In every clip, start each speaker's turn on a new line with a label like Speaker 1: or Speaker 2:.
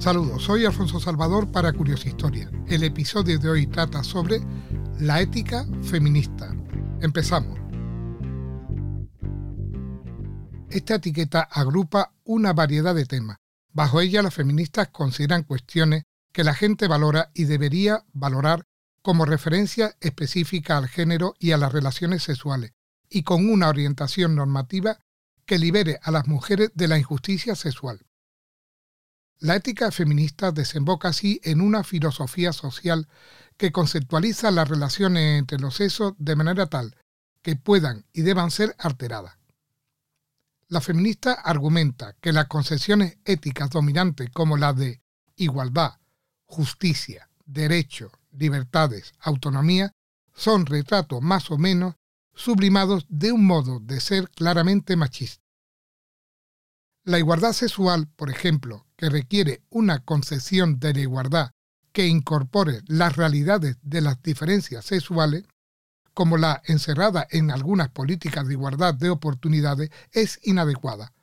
Speaker 1: Saludos, soy Alfonso Salvador para Curiosa Historia. El episodio de hoy trata sobre la ética feminista. Empezamos. Esta etiqueta agrupa una variedad de temas. Bajo ella las feministas consideran cuestiones que la gente valora y debería valorar como referencia específica al género y a las relaciones sexuales, y con una orientación normativa que libere a las mujeres de la injusticia sexual. La ética feminista desemboca así en una filosofía social que conceptualiza las relaciones entre los sexos de manera tal que puedan y deban ser alteradas. La feminista argumenta que las concepciones éticas dominantes como las de igualdad, justicia, derecho, libertades, autonomía, son retratos más o menos sublimados de un modo de ser claramente machista. La igualdad sexual, por ejemplo, que requiere una concepción de la igualdad que incorpore las realidades de las diferencias sexuales, como la encerrada en algunas políticas de igualdad de oportunidades, es inadecuada.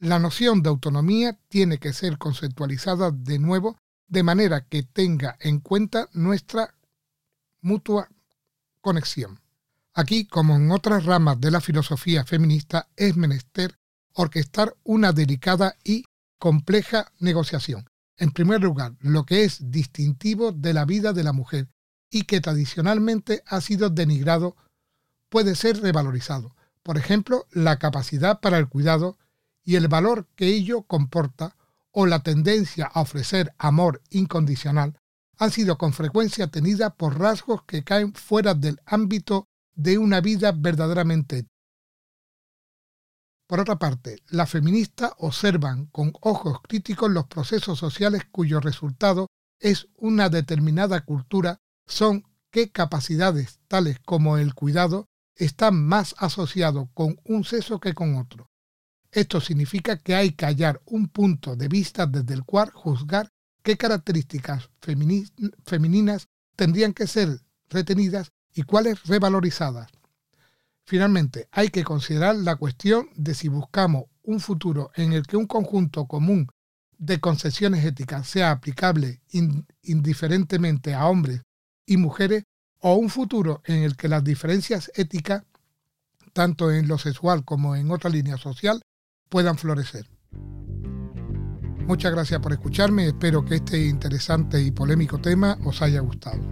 Speaker 1: La noción de autonomía tiene que ser conceptualizada de nuevo de manera que tenga en cuenta nuestra mutua conexión. Aquí, como en otras ramas de la filosofía feminista, es menester orquestar una delicada y compleja negociación. En primer lugar, lo que es distintivo de la vida de la mujer y que tradicionalmente ha sido denigrado puede ser revalorizado. Por ejemplo, la capacidad para el cuidado y el valor que ello comporta o la tendencia a ofrecer amor incondicional han sido con frecuencia tenidas por rasgos que caen fuera del ámbito de una vida verdaderamente por otra parte, las feministas observan con ojos críticos los procesos sociales cuyo resultado es una determinada cultura, son qué capacidades tales como el cuidado están más asociados con un sexo que con otro. Esto significa que hay que hallar un punto de vista desde el cual juzgar qué características femeninas tendrían que ser retenidas y cuáles revalorizadas. Finalmente, hay que considerar la cuestión de si buscamos un futuro en el que un conjunto común de concesiones éticas sea aplicable indiferentemente a hombres y mujeres o un futuro en el que las diferencias éticas, tanto en lo sexual como en otra línea social, puedan florecer. Muchas gracias por escucharme, espero que este interesante y polémico tema os haya gustado.